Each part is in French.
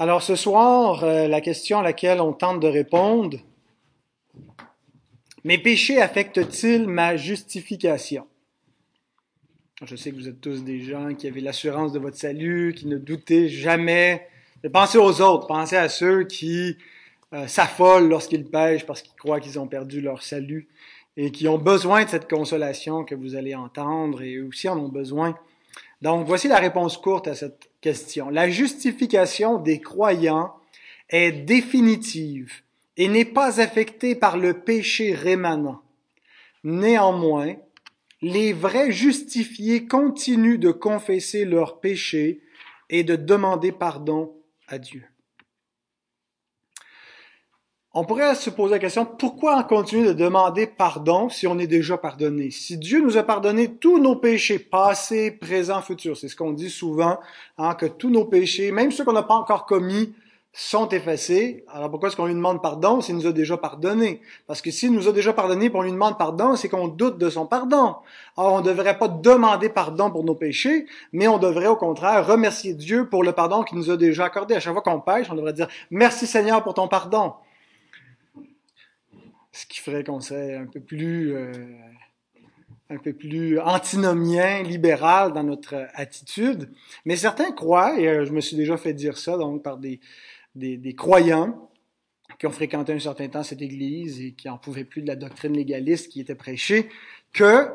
Alors ce soir, euh, la question à laquelle on tente de répondre, mes péchés affectent-ils ma justification? Je sais que vous êtes tous des gens qui avaient l'assurance de votre salut, qui ne doutaient jamais. Mais pensez aux autres, pensez à ceux qui euh, s'affolent lorsqu'ils pêchent parce qu'ils croient qu'ils ont perdu leur salut et qui ont besoin de cette consolation que vous allez entendre et eux aussi en ont besoin. Donc voici la réponse courte à cette question. La justification des croyants est définitive et n'est pas affectée par le péché rémanent. Néanmoins, les vrais justifiés continuent de confesser leurs péchés et de demander pardon à Dieu. On pourrait se poser la question, pourquoi on continue de demander pardon si on est déjà pardonné? Si Dieu nous a pardonné tous nos péchés, passés, présents, futurs, c'est ce qu'on dit souvent, hein, que tous nos péchés, même ceux qu'on n'a pas encore commis, sont effacés. Alors pourquoi est-ce qu'on lui demande pardon s'il nous a déjà pardonné? Parce que s'il nous a déjà pardonné et lui demande pardon, c'est qu'on doute de son pardon. Alors on ne devrait pas demander pardon pour nos péchés, mais on devrait au contraire remercier Dieu pour le pardon qu'il nous a déjà accordé. À chaque fois qu'on pêche, on devrait dire merci Seigneur pour ton pardon ce qui ferait qu'on serait un peu plus euh, un peu plus antinomien, libéral dans notre attitude. Mais certains croient, et euh, je me suis déjà fait dire ça donc par des, des, des, croyants qui ont fréquenté un certain temps cette Église et qui en pouvaient plus de la doctrine légaliste qui était prêchée, que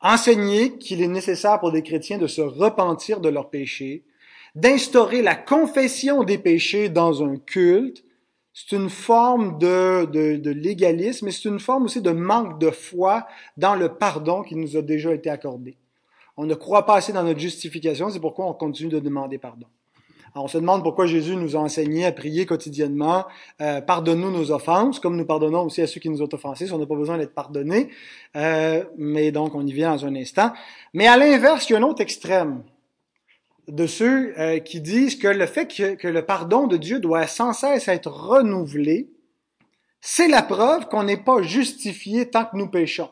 enseigner qu'il est nécessaire pour des chrétiens de se repentir de leurs péchés, d'instaurer la confession des péchés dans un culte, c'est une forme de, de, de légalisme, mais c'est une forme aussi de manque de foi dans le pardon qui nous a déjà été accordé. On ne croit pas assez dans notre justification, c'est pourquoi on continue de demander pardon. Alors on se demande pourquoi Jésus nous a enseigné à prier quotidiennement, euh, pardonne-nous nos offenses, comme nous pardonnons aussi à ceux qui nous ont offensés, si on n'a pas besoin d'être pardonné. Euh, mais donc on y vient dans un instant. Mais à l'inverse, il y a un autre extrême de ceux euh, qui disent que le fait que, le pardon de Dieu doit sans cesse être renouvelé, c'est la preuve qu'on n'est pas justifié tant que nous péchons.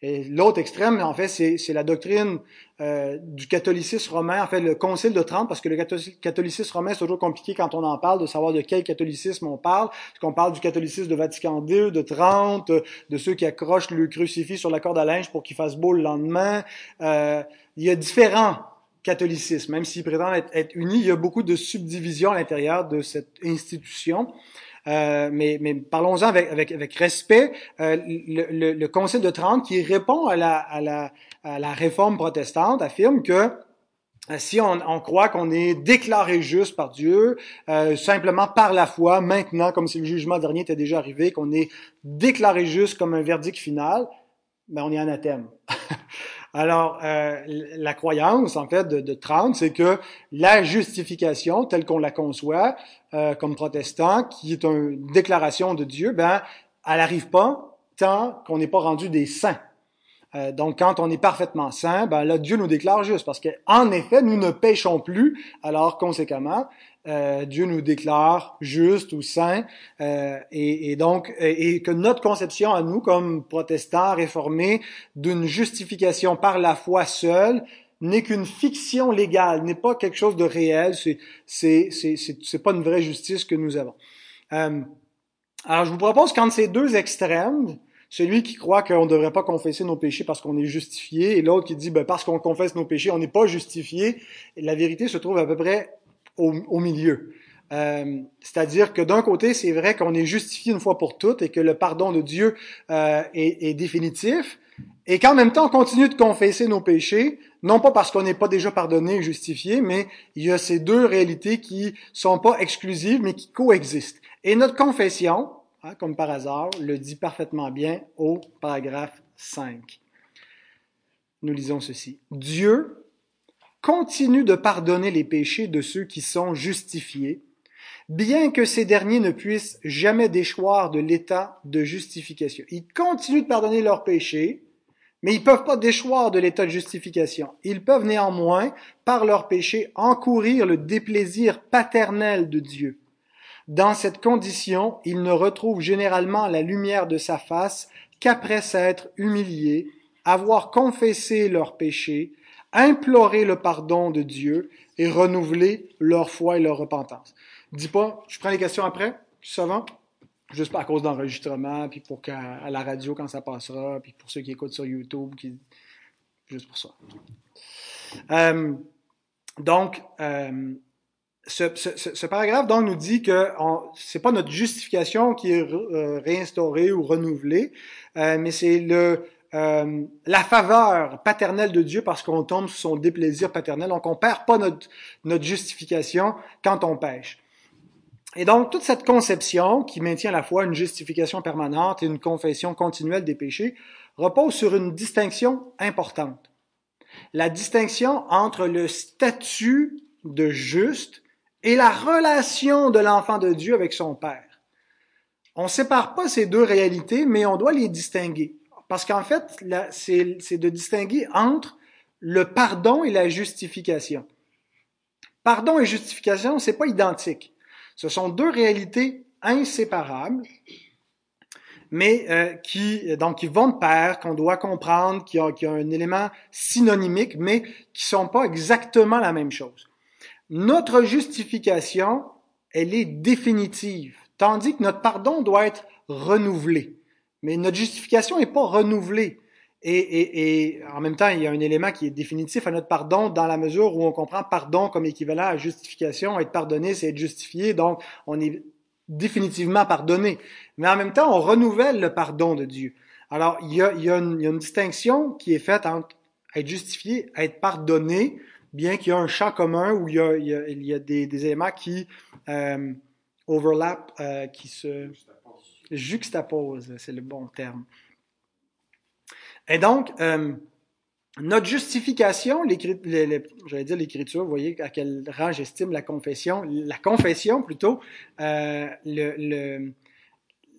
Et l'autre extrême, en fait, c'est la doctrine euh, du catholicisme romain, en fait, le Concile de Trente, parce que le catholicisme romain, c'est toujours compliqué quand on en parle, de savoir de quel catholicisme on parle. Est-ce qu'on parle du catholicisme de Vatican II, de Trente, de ceux qui accrochent le crucifix sur la corde à linge pour qu'il fasse beau le lendemain? Euh, il y a différents catholicisme. Même s'il prétend être, être, uni, il y a beaucoup de subdivisions à l'intérieur de cette institution. Euh, mais, mais parlons-en avec, avec, avec, respect. Euh, le, le, le, Concile de Trente, qui répond à la, à la, à la réforme protestante, affirme que euh, si on, on croit qu'on est déclaré juste par Dieu, euh, simplement par la foi, maintenant, comme si le jugement dernier était déjà arrivé, qu'on est déclaré juste comme un verdict final, ben on est anathème. Alors, euh, la croyance, en fait, de, de Trente, c'est que la justification, telle qu'on la conçoit euh, comme protestant, qui est une déclaration de Dieu, ben, elle n'arrive pas tant qu'on n'est pas rendu des saints. Euh, donc, quand on est parfaitement saint, ben là, Dieu nous déclare juste, parce qu'en effet, nous ne péchons plus, alors conséquemment, euh, Dieu nous déclare juste ou saint, euh, et, et, donc et, que notre conception à nous, comme protestants réformés, d'une justification par la foi seule, n'est qu'une fiction légale, n'est pas quelque chose de réel, c'est c'est c'est c'est pas une vraie justice que nous avons. Euh, alors je vous propose qu'entre ces deux extrêmes, celui qui croit qu'on ne devrait pas confesser nos péchés parce qu'on est justifié, et l'autre qui dit ben, parce qu'on confesse nos péchés, on n'est pas justifié, la vérité se trouve à peu près au, milieu. Euh, C'est-à-dire que d'un côté, c'est vrai qu'on est justifié une fois pour toutes et que le pardon de Dieu euh, est, est, définitif, et qu'en même temps, on continue de confesser nos péchés, non pas parce qu'on n'est pas déjà pardonné et justifié, mais il y a ces deux réalités qui sont pas exclusives, mais qui coexistent. Et notre confession, hein, comme par hasard, le dit parfaitement bien au paragraphe 5. Nous lisons ceci. Dieu continue de pardonner les péchés de ceux qui sont justifiés, bien que ces derniers ne puissent jamais déchoir de l'état de justification. Ils continuent de pardonner leurs péchés, mais ils ne peuvent pas déchoir de l'état de justification. Ils peuvent néanmoins, par leurs péchés, encourir le déplaisir paternel de Dieu. Dans cette condition, ils ne retrouvent généralement la lumière de sa face qu'après s'être humiliés, avoir confessé leurs péchés, implorer le pardon de Dieu, et renouveler leur foi et leur repentance. Dis pas, je prends les questions après, va? Juste à cause d'enregistrement, puis pour qu'à la radio quand ça passera, puis pour ceux qui écoutent sur YouTube, juste pour ça. Euh, donc, euh, ce, ce, ce, paragraphe donc nous dit que c'est pas notre justification qui est euh, réinstaurée ou renouvelée, euh, mais c'est le euh, la faveur paternelle de Dieu parce qu'on tombe sous son déplaisir paternel. Donc on perd pas notre notre justification quand on pêche. Et donc toute cette conception qui maintient à la fois une justification permanente et une confession continuelle des péchés repose sur une distinction importante. La distinction entre le statut de juste et la relation de l'enfant de Dieu avec son Père. On ne sépare pas ces deux réalités, mais on doit les distinguer. Parce qu'en fait, c'est de distinguer entre le pardon et la justification. Pardon et justification, c'est pas identique. Ce sont deux réalités inséparables, mais euh, qui donc qui vont de pair, qu'on doit comprendre, qui ont, qui un élément synonymique, mais qui sont pas exactement la même chose. Notre justification, elle est définitive, tandis que notre pardon doit être renouvelé. Mais notre justification n'est pas renouvelée. Et, et, et, en même temps, il y a un élément qui est définitif à notre pardon dans la mesure où on comprend pardon comme équivalent à justification. Être pardonné, c'est être justifié, donc on est définitivement pardonné. Mais en même temps, on renouvelle le pardon de Dieu. Alors, il y a, il y a, une, il y a une distinction qui est faite entre être justifié, être pardonné, bien qu'il y ait un champ commun où il y a, il y a, des, des, éléments qui euh, overlap, euh, qui se juxtaposent, c'est le bon terme. Et donc, euh, notre justification, j'allais dire l'écriture, vous voyez à quel rang j'estime la confession, la confession plutôt, euh,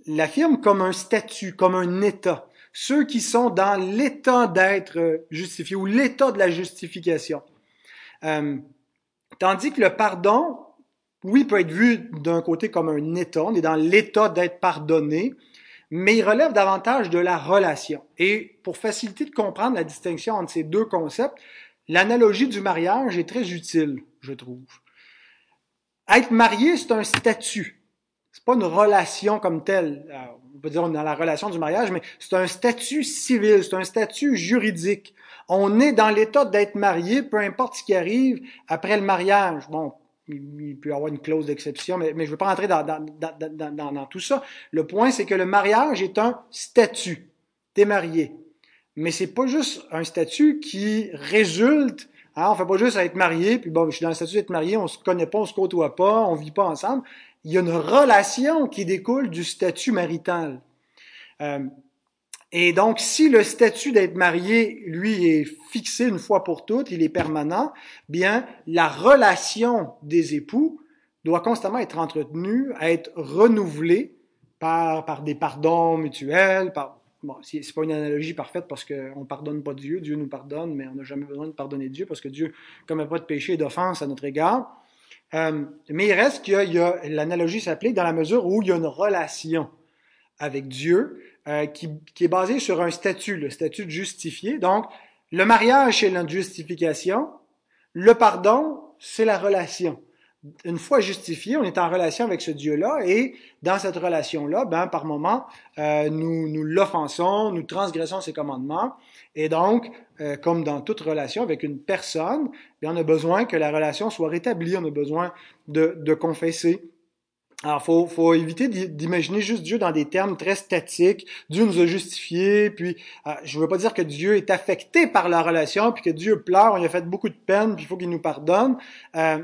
l'affirme comme un statut, comme un état. Ceux qui sont dans l'état d'être justifiés ou l'état de la justification. Euh, tandis que le pardon, oui, peut être vu d'un côté comme un état, on est dans l'état d'être pardonné, mais il relève davantage de la relation. Et pour faciliter de comprendre la distinction entre ces deux concepts, l'analogie du mariage est très utile, je trouve. Être marié, c'est un statut. C'est pas une relation comme telle. On peut dire dans la relation du mariage, mais c'est un statut civil, c'est un statut juridique. On est dans l'état d'être marié, peu importe ce qui arrive après le mariage. Bon, il peut y avoir une clause d'exception, mais, je ne veux pas rentrer dans, tout ça. Le point, c'est que le mariage est un statut. T'es marié. Mais c'est pas juste un statut qui résulte, hein, on fait pas juste être marié, puis bon, je suis dans le statut d'être marié, on se connaît pas, on se côtoie pas, on vit pas ensemble. Il y a une relation qui découle du statut marital. Euh, et donc, si le statut d'être marié, lui, est fixé une fois pour toutes, il est permanent, bien, la relation des époux doit constamment être entretenue, être renouvelée par, par des pardons mutuels, par, bon, c'est pas une analogie parfaite parce qu'on pardonne pas Dieu, Dieu nous pardonne, mais on n'a jamais besoin de pardonner Dieu parce que Dieu commet pas de péché et d'offense à notre égard. Euh, mais il reste qu'il y a, l'analogie s'applique dans la mesure où il y a une relation avec Dieu euh, qui, qui, est basé sur un statut, le statut de justifié. Donc, le mariage, c'est la justification. Le pardon, c'est la relation. Une fois justifié, on est en relation avec ce Dieu-là et dans cette relation-là, ben, par moment, euh, nous, nous l'offensons, nous transgressons ses commandements. Et donc, euh, comme dans toute relation avec une personne, bien, on a besoin que la relation soit rétablie, on a besoin de, de confesser alors, faut, faut éviter d'imaginer juste Dieu dans des termes très statiques. Dieu nous a justifiés, puis euh, je ne veux pas dire que Dieu est affecté par la relation, puis que Dieu pleure, on lui a fait beaucoup de peine, puis il faut qu'il nous pardonne. Euh,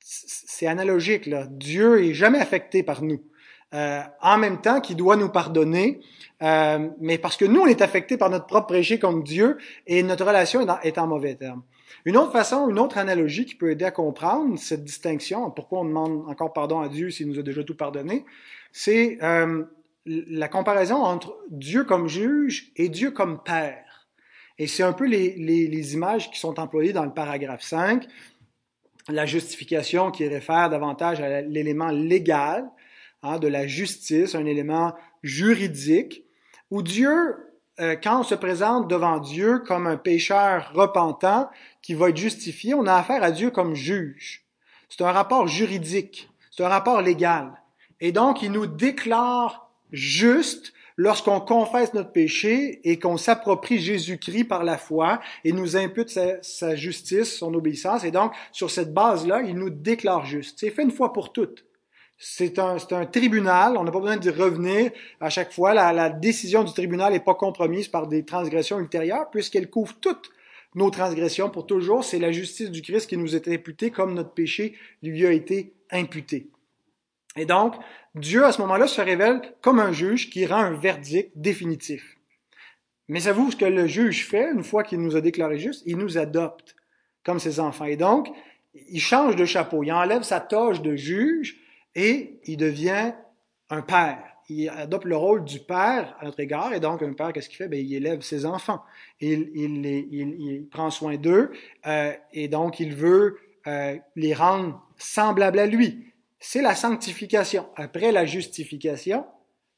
c'est analogique, là. Dieu est jamais affecté par nous. Euh, en même temps qu'il doit nous pardonner, euh, mais parce que nous, on est affecté par notre propre péché contre Dieu, et notre relation est, en mauvais termes. Une autre façon, une autre analogie qui peut aider à comprendre cette distinction, pourquoi on demande encore pardon à Dieu s'il nous a déjà tout pardonné, c'est euh, la comparaison entre Dieu comme juge et Dieu comme père. Et c'est un peu les, les, les, images qui sont employées dans le paragraphe 5, la justification qui réfère davantage à l'élément légal hein, de la justice, un élément juridique, où Dieu euh, quand on se présente devant Dieu comme un pécheur repentant qui va être justifié, on a affaire à Dieu comme juge. C'est un rapport juridique, c'est un rapport légal. Et donc, il nous déclare juste lorsqu'on confesse notre péché et qu'on s'approprie Jésus-Christ par la foi et nous impute sa, sa, justice, son obéissance. Et donc, sur cette base-là, il nous déclare juste. C'est fait une fois pour toutes. C'est un, un, tribunal, on n'a pas besoin d'y revenir à chaque fois. La, la décision du tribunal n'est pas compromise par des transgressions ultérieures puisqu'elle couvre toutes nos transgressions pour toujours. C'est la justice du Christ qui nous est imputée comme notre péché lui a été imputé. Et donc, Dieu, à ce moment-là, se révèle comme un juge qui rend un verdict définitif. Mais savez-vous ce que le juge fait une fois qu'il nous a déclaré juste? Il nous adopte comme ses enfants. Et donc, il change de chapeau. Il enlève sa toge de juge et il devient un père. Il adopte le rôle du père à notre égard. Et donc, un père, qu'est-ce qu'il fait? Bien, il élève ses enfants. Il, il, il, il prend soin d'eux. Euh, et donc, il veut euh, les rendre semblables à lui c'est la sanctification. Après la justification,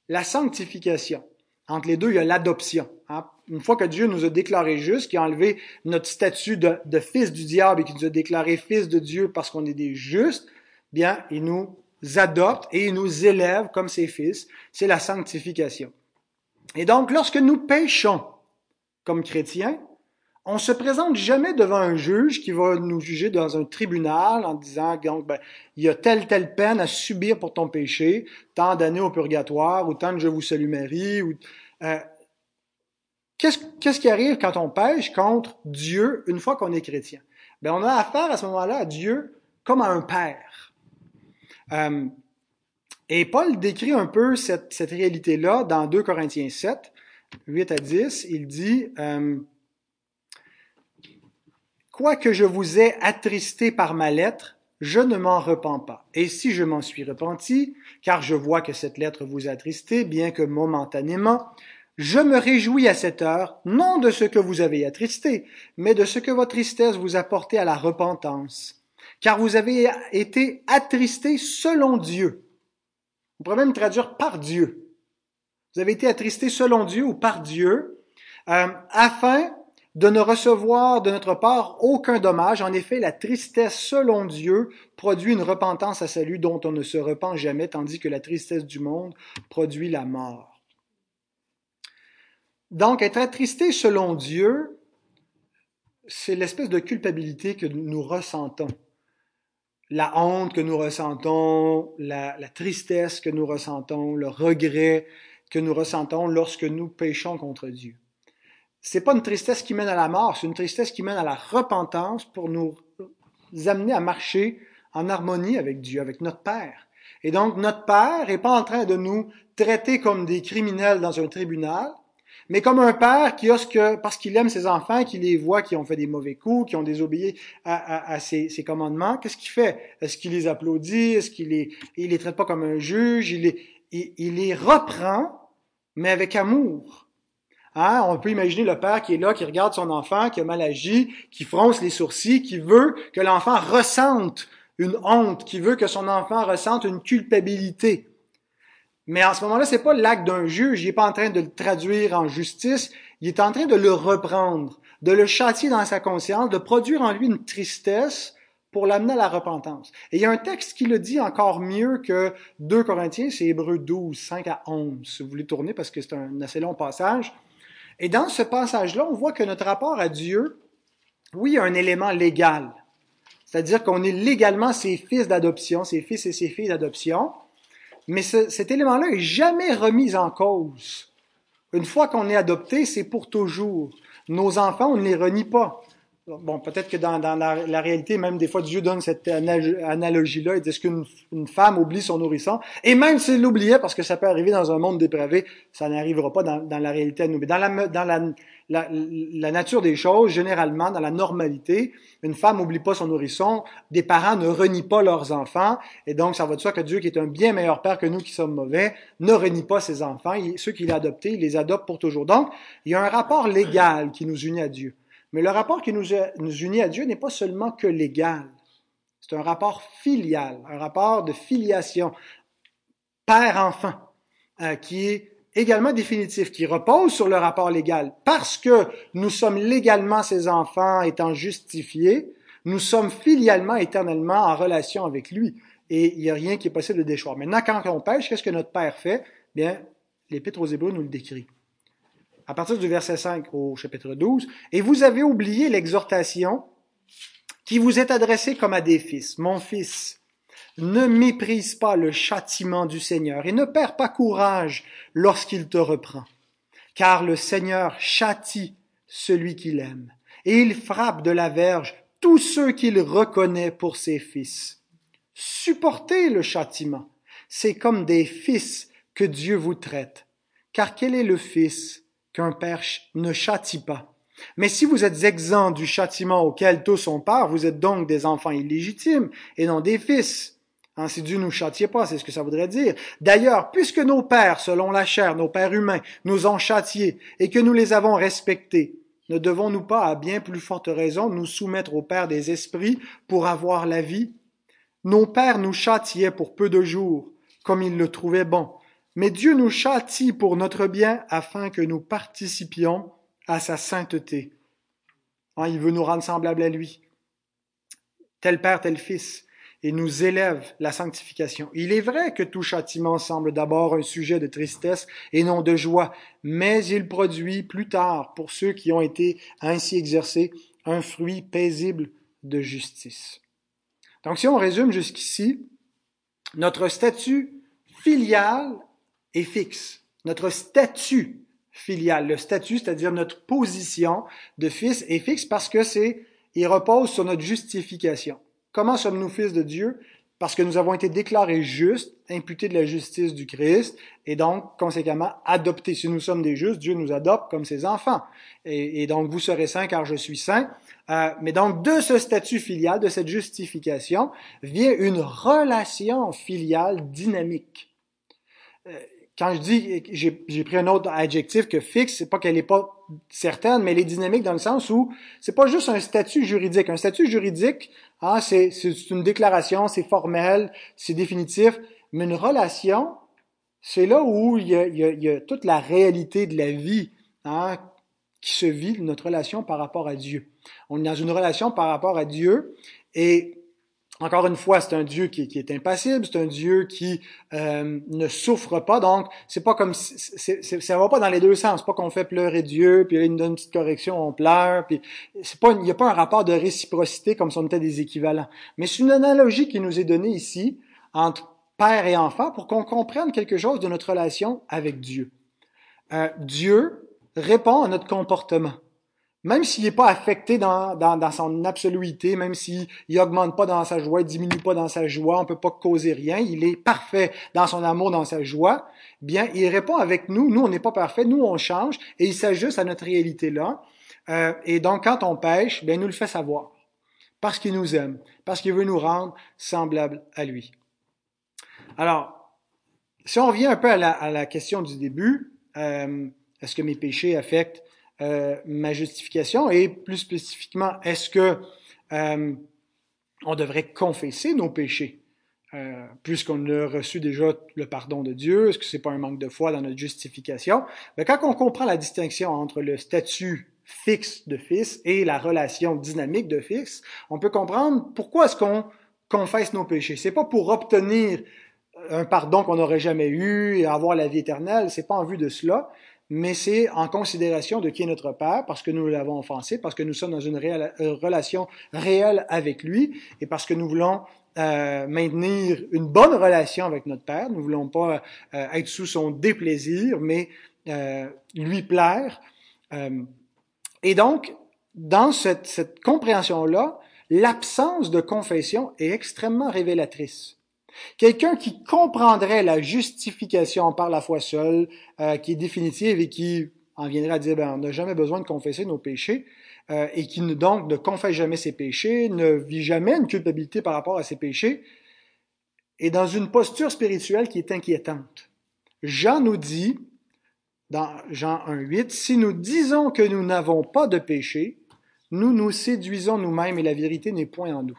la sanctification. Entre les deux, il y a l'adoption. Hein. Une fois que Dieu nous a déclaré juste, qui a enlevé notre statut de, de, fils du diable et qui nous a déclaré fils de Dieu parce qu'on est des justes, bien, il nous adopte et il nous élève comme ses fils. C'est la sanctification. Et donc, lorsque nous péchons comme chrétiens, on se présente jamais devant un juge qui va nous juger dans un tribunal en disant donc ben, il y a telle telle peine à subir pour ton péché, tant d'années au purgatoire ou tant de je vous salue Marie euh, qu'est-ce qu'est-ce qui arrive quand on pêche contre Dieu une fois qu'on est chrétien? Ben on a affaire à ce moment-là à Dieu comme à un père. Euh, et Paul décrit un peu cette, réalité-là dans 2 Corinthiens 7, 8 à 10. Il dit euh, Quoique je vous ai attristé par ma lettre, je ne m'en repens pas. Et si je m'en suis repenti, car je vois que cette lettre vous a attristé, bien que momentanément, je me réjouis à cette heure, non de ce que vous avez attristé, mais de ce que votre tristesse vous a porté à la repentance. Car vous avez été attristé selon Dieu. On pourrait même traduire par Dieu. Vous avez été attristé selon Dieu ou par Dieu, euh, afin de ne recevoir de notre part aucun dommage. En effet, la tristesse selon Dieu produit une repentance à salut dont on ne se repent jamais, tandis que la tristesse du monde produit la mort. Donc, être attristé selon Dieu, c'est l'espèce de culpabilité que nous ressentons. La honte que nous ressentons, la, tristesse que nous ressentons, le regret que nous ressentons lorsque nous péchons contre Dieu c'est pas une tristesse qui mène à la mort, c'est une tristesse qui mène à la repentance pour nous amener à marcher en harmonie avec Dieu, avec notre Père. Et donc, notre Père n'est pas en train de nous traiter comme des criminels dans un tribunal, mais comme un père qui a ce que, parce qu'il aime ses enfants, qui les voit qui ont fait des mauvais coups, qui ont désobéi à, à, ses, commandements, qu'est-ce qu'il fait? Est-ce qu'il les applaudit? Est-ce qu'il les, il les traite pas comme un juge? Il les, les reprend, mais avec amour. Hein? On peut imaginer le père qui est là, qui regarde son enfant, qui a mal agi, qui fronce les sourcils, qui veut que l'enfant ressente une honte, qui veut que son enfant ressente une culpabilité. Mais en ce moment-là, c'est pas l'acte d'un juge. Il est pas en train de le traduire en justice. Il est en train de le reprendre, de le châtier dans sa conscience, de produire en lui une tristesse pour l'amener à la repentance. Et il y a un texte qui le dit encore mieux que 2 Corinthiens, c'est Hébreu 12, 5 à 11. Si vous voulez tourner parce que c'est un assez long passage. Et dans ce passage-là, on voit que notre rapport à Dieu, oui, il y a un élément légal. C'est-à-dire qu'on est légalement ses fils d'adoption, ses fils et ses filles d'adoption. Mais ce, cet élément-là est jamais remis en cause. Une fois qu'on est adopté, c'est pour toujours. Nos enfants, on ne les renie pas. Bon, peut-être que dans, dans la, réalité, même des fois, Dieu donne cette analogie-là. Il dit, est-ce qu'une femme oublie son nourrisson? Et même s'il l'oubliait, parce que ça peut arriver dans un monde dépravé, ça n'arrivera pas dans, dans, la réalité à nous. Mais dans, la, dans la, la, la, nature des choses, généralement, dans la normalité, une femme n'oublie pas son nourrisson, des parents ne renient pas leurs enfants, et donc ça va de que Dieu, qui est un bien meilleur père que nous qui sommes mauvais, ne renie pas ses enfants. ceux qu'il a adoptés, il les adopte pour toujours. Donc, il y a un rapport légal qui nous unit à Dieu. Mais le rapport qui nous, unit à Dieu n'est pas seulement que légal. C'est un rapport filial, un rapport de filiation, père-enfant, euh, qui est également définitif, qui repose sur le rapport légal. Parce que nous sommes légalement ses enfants étant justifiés, nous sommes filialement, éternellement en relation avec lui. Et il n'y a rien qui est possible de déchoir. Maintenant, quand on pêche, qu'est-ce que notre Père fait? Bien, l'Épître aux Hébreux nous le décrit. À partir du verset 5 au chapitre 12, et vous avez oublié l'exhortation qui vous est adressée comme à des fils. Mon fils, ne méprise pas le châtiment du Seigneur et ne perds pas courage lorsqu'il te reprend. Car le Seigneur châtie celui qu'il aime et il frappe de la verge tous ceux qu'il reconnaît pour ses fils. Supportez le châtiment. C'est comme des fils que Dieu vous traite. Car quel est le fils qu'un père ne châtie pas? Mais si vous êtes exempts du châtiment auquel tous sont part, vous êtes donc des enfants illégitimes et non des fils. Hein, si Dieu nous châtiait pas, c'est ce que ça voudrait dire. D'ailleurs, puisque nos pères, selon la chair, nos pères humains, nous ont châtiés et que nous les avons respectés, ne devons-nous pas, à bien plus forte raison, nous soumettre au Père des esprits pour avoir la vie? Nos pères nous châtiaient pour peu de jours, comme ils le trouvaient bon. Mais Dieu nous châtie pour notre bien afin que nous participions à sa sainteté. Hein, il veut nous rendre semblables à lui. Tel Père, tel Fils et nous élève la sanctification. Il est vrai que tout châtiment semble d'abord un sujet de tristesse et non de joie, mais il produit plus tard, pour ceux qui ont été ainsi exercés, un fruit paisible de justice. Donc si on résume jusqu'ici, notre statut filial est fixe. Notre statut filial, le statut, c'est-à-dire notre position de fils est fixe parce que c'est, il repose sur notre justification. Comment sommes-nous fils de Dieu? Parce que nous avons été déclarés justes, imputés de la justice du Christ, et donc, conséquemment, adoptés. Si nous sommes des justes, Dieu nous adopte comme ses enfants. Et, donc, vous serez saints car je suis saint. Euh, mais donc, de ce statut filial, de cette justification, vient une relation filiale dynamique. Euh, quand je dis, j'ai pris un autre adjectif que fixe, c'est pas qu'elle est pas certaine, mais elle est dynamique dans le sens où c'est pas juste un statut juridique. Un statut juridique, ah, c'est une déclaration, c'est formel, c'est définitif, mais une relation, c'est là où il y, a, il, y a, toute la réalité de la vie hein, qui se vit, notre relation par rapport à Dieu. On est dans une relation par rapport à Dieu et encore une fois, c'est un Dieu qui, est impassible, c'est un Dieu qui euh, ne souffre pas, donc c'est pas comme c'est, ça va pas dans les deux sens. C'est pas qu'on fait pleurer Dieu, puis il nous donne une petite correction, on pleure, puis c'est pas, il n'y a pas un rapport de réciprocité comme si on était des équivalents. Mais c'est une analogie qui nous est donnée ici entre père et enfant pour qu'on comprenne quelque chose de notre relation avec Dieu. Euh, Dieu répond à notre comportement même s'il n'est pas affecté dans, dans, dans, son absoluité, même s'il augmente pas dans sa joie, il diminue pas dans sa joie, on peut pas causer rien, il est parfait dans son amour, dans sa joie, bien, il répond avec nous, nous on n'est pas parfait, nous on change, et il s'ajuste à notre réalité là. Euh, et donc quand on pêche, bien, il nous le fait savoir, parce qu'il nous aime, parce qu'il veut nous rendre semblables à lui. Alors, si on revient un peu à la, à la question du début, euh, est-ce que mes péchés affectent euh, ma justification et plus spécifiquement, est-ce que euh, on devrait confesser nos péchés euh, puisqu'on a reçu déjà le pardon de Dieu? Est-ce que c'est pas un manque de foi dans notre justification? Mais quand on comprend la distinction entre le statut fixe de fils et la relation dynamique de fils, on peut comprendre pourquoi est-ce qu'on confesse nos péchés. C'est pas pour obtenir un pardon qu'on n'aurait jamais eu et avoir la vie éternelle, c'est pas en vue de cela, mais c'est en considération de qui est notre Père, parce que nous l'avons offensé, parce que nous sommes dans une euh, relation réelle avec lui, et parce que nous voulons euh, maintenir une bonne relation avec notre Père. Nous voulons pas euh, être sous son déplaisir, mais lui plaire. et donc, dans cette, cette compréhension-là, l'absence de confession est extrêmement révélatrice. Quelqu'un qui comprendrait la justification par la foi seule, euh, qui est définitive et qui en viendrait à dire, ben, on n'a jamais besoin de confesser nos péchés, euh, et qui donc ne confesse jamais ses péchés, ne vit jamais une culpabilité par rapport à ses péchés, est dans une posture spirituelle qui est inquiétante. Jean nous dit, dans Jean 1.8, si nous disons que nous n'avons pas de péché, nous nous séduisons nous-mêmes et la vérité n'est point en nous.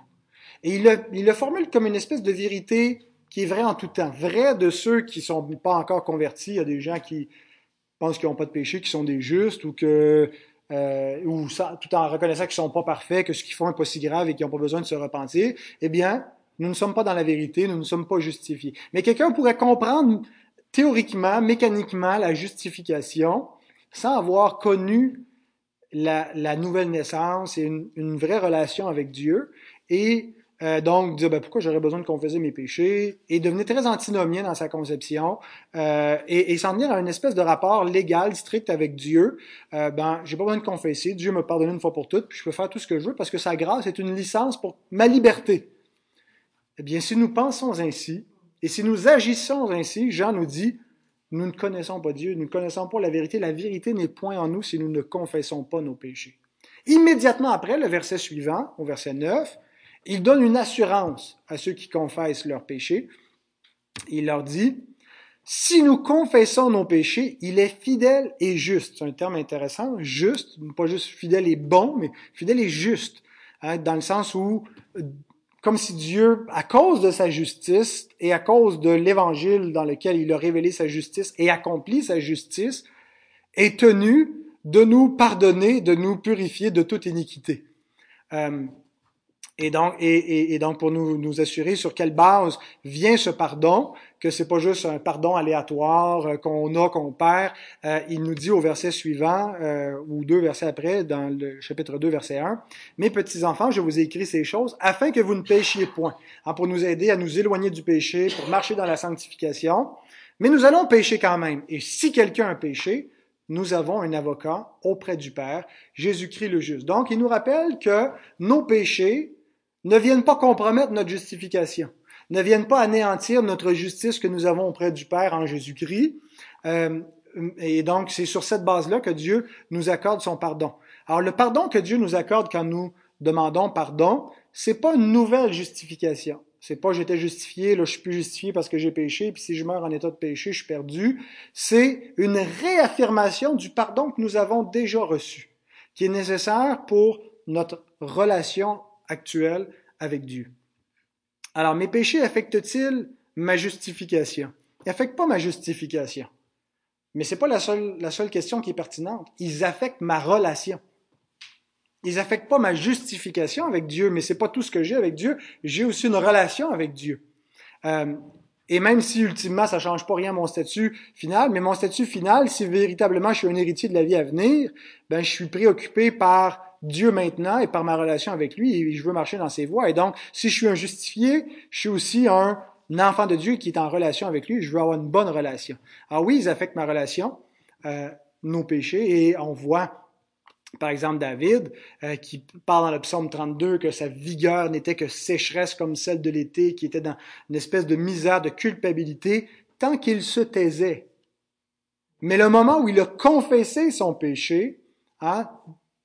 Et il le, il le formule comme une espèce de vérité qui est vraie en tout temps, vraie de ceux qui sont pas encore convertis. Il y a des gens qui pensent qu'ils n'ont pas de péché, qu'ils sont des justes, ou que euh, ou ça, tout en reconnaissant qu'ils sont pas parfaits, que ce qu'ils font est pas si grave et qu'ils n'ont pas besoin de se repentir, eh bien, nous ne sommes pas dans la vérité, nous ne sommes pas justifiés. Mais quelqu'un pourrait comprendre théoriquement, mécaniquement la justification sans avoir connu la, la nouvelle naissance et une, une, vraie relation avec Dieu et euh, donc, dire ben, pourquoi j'aurais besoin de confesser mes péchés et devenir très antinomien dans sa conception euh, et, et s'en venir à une espèce de rapport légal strict avec Dieu. Euh, ben, j'ai pas besoin de confesser, Dieu me pardonne une fois pour toutes, puis je peux faire tout ce que je veux parce que sa grâce est une licence pour ma liberté. Eh bien, si nous pensons ainsi et si nous agissons ainsi, Jean nous dit, nous ne connaissons pas Dieu, nous ne connaissons pas la vérité. La vérité n'est point en nous si nous ne confessons pas nos péchés. Immédiatement après, le verset suivant, au verset 9, il donne une assurance à ceux qui confessent leurs péchés. Il leur dit, si nous confessons nos péchés, il est fidèle et juste. C'est un terme intéressant, juste, pas juste fidèle et bon, mais fidèle et juste, hein, dans le sens où, comme si Dieu, à cause de sa justice et à cause de l'évangile dans lequel il a révélé sa justice et accompli sa justice, est tenu de nous pardonner, de nous purifier de toute iniquité. Euh, et donc, et, et, donc pour nous, nous assurer sur quelle base vient ce pardon, que c'est pas juste un pardon aléatoire euh, qu'on a, qu'on perd. Euh, il nous dit au verset suivant, euh, ou deux versets après, dans le chapitre 2, verset 1, Mes petits enfants, je vous ai écrit ces choses afin que vous ne péchiez point, hein, pour nous aider à nous éloigner du péché, pour marcher dans la sanctification. Mais nous allons pécher quand même. Et si quelqu'un a péché, nous avons un avocat auprès du Père, Jésus-Christ le juste. Donc, il nous rappelle que nos péchés ne viennent pas compromettre notre justification, ne viennent pas anéantir notre justice que nous avons auprès du Père en Jésus-Christ. Euh, et donc, c'est sur cette base-là que Dieu nous accorde son pardon. Alors, le pardon que Dieu nous accorde quand nous demandons pardon, c'est pas une nouvelle justification. C'est pas j'étais justifié, là je suis plus justifié parce que j'ai péché, puis si je meurs en état de péché, je suis perdu. C'est une réaffirmation du pardon que nous avons déjà reçu, qui est nécessaire pour notre relation actuelle avec Dieu. Alors, mes péchés affectent-ils ma justification? Ils n'affectent pas ma justification. Mais ce n'est pas la seule, la seule question qui est pertinente. Ils affectent ma relation. Ils n'affectent pas ma justification avec Dieu, mais c'est pas tout ce que j'ai avec Dieu. J'ai aussi une relation avec Dieu. Euh, et même si ultimement ça change pas rien à mon statut final, mais mon statut final, si véritablement je suis un héritier de la vie à venir, ben je suis préoccupé par Dieu maintenant et par ma relation avec lui je veux marcher dans ses voies. Et donc, si je suis un justifié, je suis aussi un enfant de Dieu qui est en relation avec lui. Je veux avoir une bonne relation. Alors oui, ils affectent ma relation, euh, nos péchés et on voit par exemple, David, euh, qui parle dans le psaume 32 que sa vigueur n'était que sécheresse comme celle de l'été, qui était dans une espèce de misère, de culpabilité, tant qu'il se taisait. Mais le moment où il a confessé son péché, hein,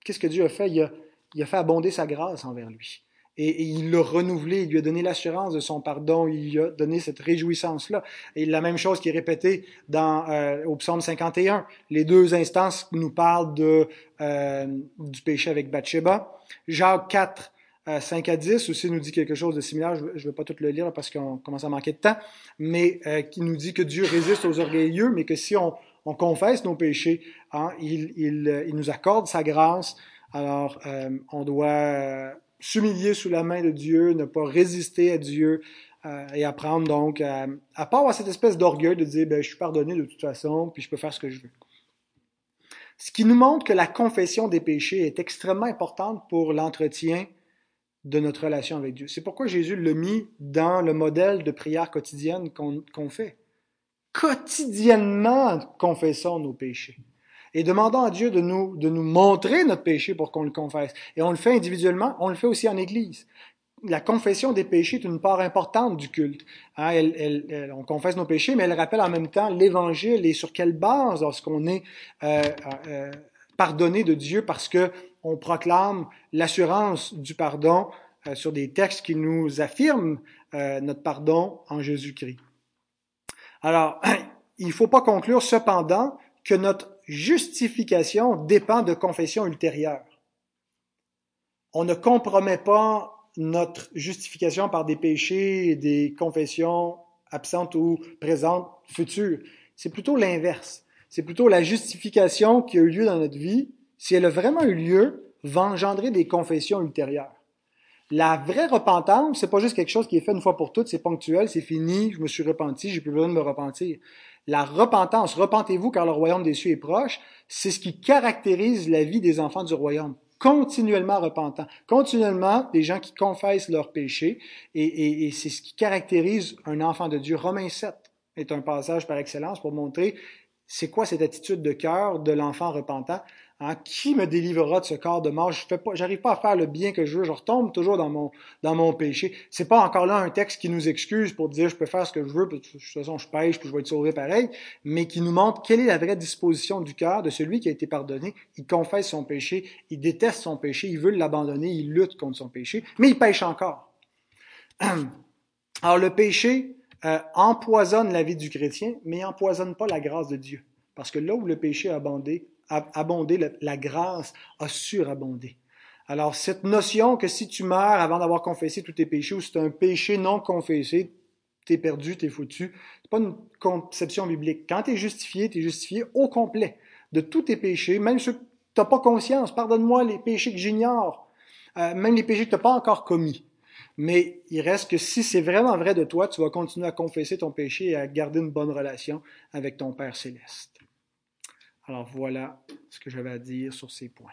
qu'est-ce que Dieu a fait? Il a, il a fait abonder sa grâce envers lui. Et, il l'a renouvelé, il lui a donné l'assurance de son pardon, il lui a donné cette réjouissance-là. Et la même chose qui est répétée dans, euh, au psaume 51, les deux instances nous parlent de, euh, du péché avec Bathsheba. Jacques 4, 5 euh, à 10 aussi nous dit quelque chose de similaire, je ne vais pas tout le lire parce qu'on commence à manquer de temps, mais qui nous dit que Dieu résiste aux orgueilleux, mais que si on, on confesse nos péchés, hein, il, il, nous accorde sa grâce. Alors, euh, on doit euh, s'humilier sous la main de Dieu, ne pas résister à Dieu euh, et apprendre donc à, à pas avoir cette espèce d'orgueil de dire, ben, je suis pardonné de toute façon, puis je peux faire ce que je veux. Ce qui nous montre que la confession des péchés est extrêmement importante pour l'entretien de notre relation avec Dieu. C'est pourquoi Jésus l'a mis dans le modèle de prière quotidienne qu'on fait quotidiennement confessons nos péchés et demandons à Dieu de nous, de nous montrer notre péché pour qu'on le confesse. Et on le fait individuellement, on le fait aussi en Église. La confession des péchés est une part importante du culte. Hein, elle, elle, on confesse nos péchés, mais elle rappelle en même temps l'Évangile et sur quelle base lorsqu'on est euh, euh, pardonné de Dieu parce que on proclame l'assurance du pardon euh, sur des textes qui nous affirment euh, notre pardon en Jésus-Christ. Alors, il ne faut pas conclure cependant que notre justification dépend de confessions ultérieures. On ne compromet pas notre justification par des péchés et des confessions absentes ou présentes futures. C'est plutôt l'inverse. c'est plutôt la justification qui a eu lieu dans notre vie, si elle a vraiment eu lieu, va engendrer des confessions ultérieures. La vraie repentance, c'est pas juste quelque chose qui est fait une fois pour toutes, c'est ponctuel, c'est fini, je me suis repenti, j'ai plus besoin de me repentir. La repentance, repentez-vous car le royaume des cieux est proche, c'est ce qui caractérise la vie des enfants du royaume. Continuellement repentant, continuellement des gens qui confessent leurs péchés, et, et c'est ce qui caractérise un enfant de Dieu. Romains 7 est un passage par excellence pour montrer c'est quoi cette attitude de cœur de l'enfant repentant. Hein? Qui me délivrera de ce corps de mort? Je fais pas, pas à faire le bien que je veux. Je retombe toujours dans mon, dans mon péché. Pas encore là un texte qui nous excuse pour dire je peux faire ce que je veux, de toute façon je pêche, puis je vais être sauvé pareil, mais qui nous montre quelle est la vraie disposition du cœur de celui qui a été pardonné. Il confesse son péché, il déteste son péché, il veut l'abandonner, il lutte contre son péché, mais il pêche encore. Alors le péché, euh, empoisonne la vie du chrétien, mais il empoisonne pas la grâce de Dieu. Parce que là où le péché a abondé, abondé la, grâce a surabondé. Alors, cette notion que si tu meurs avant d'avoir confessé tous tes péchés, ou si un péché non confessé, t'es perdu, t'es foutu, c'est pas une conception biblique. Quand t'es justifié, t'es justifié au complet de tous tes péchés, même ceux que t'as pas conscience. Pardonne-moi les péchés que j'ignore, euh, même les péchés que t'as pas encore commis. Mais il reste que si c'est vraiment vrai de toi, tu vas continuer à confesser ton péché et à garder une bonne relation avec ton Père céleste. Alors voilà ce que j'avais à dire sur ces points.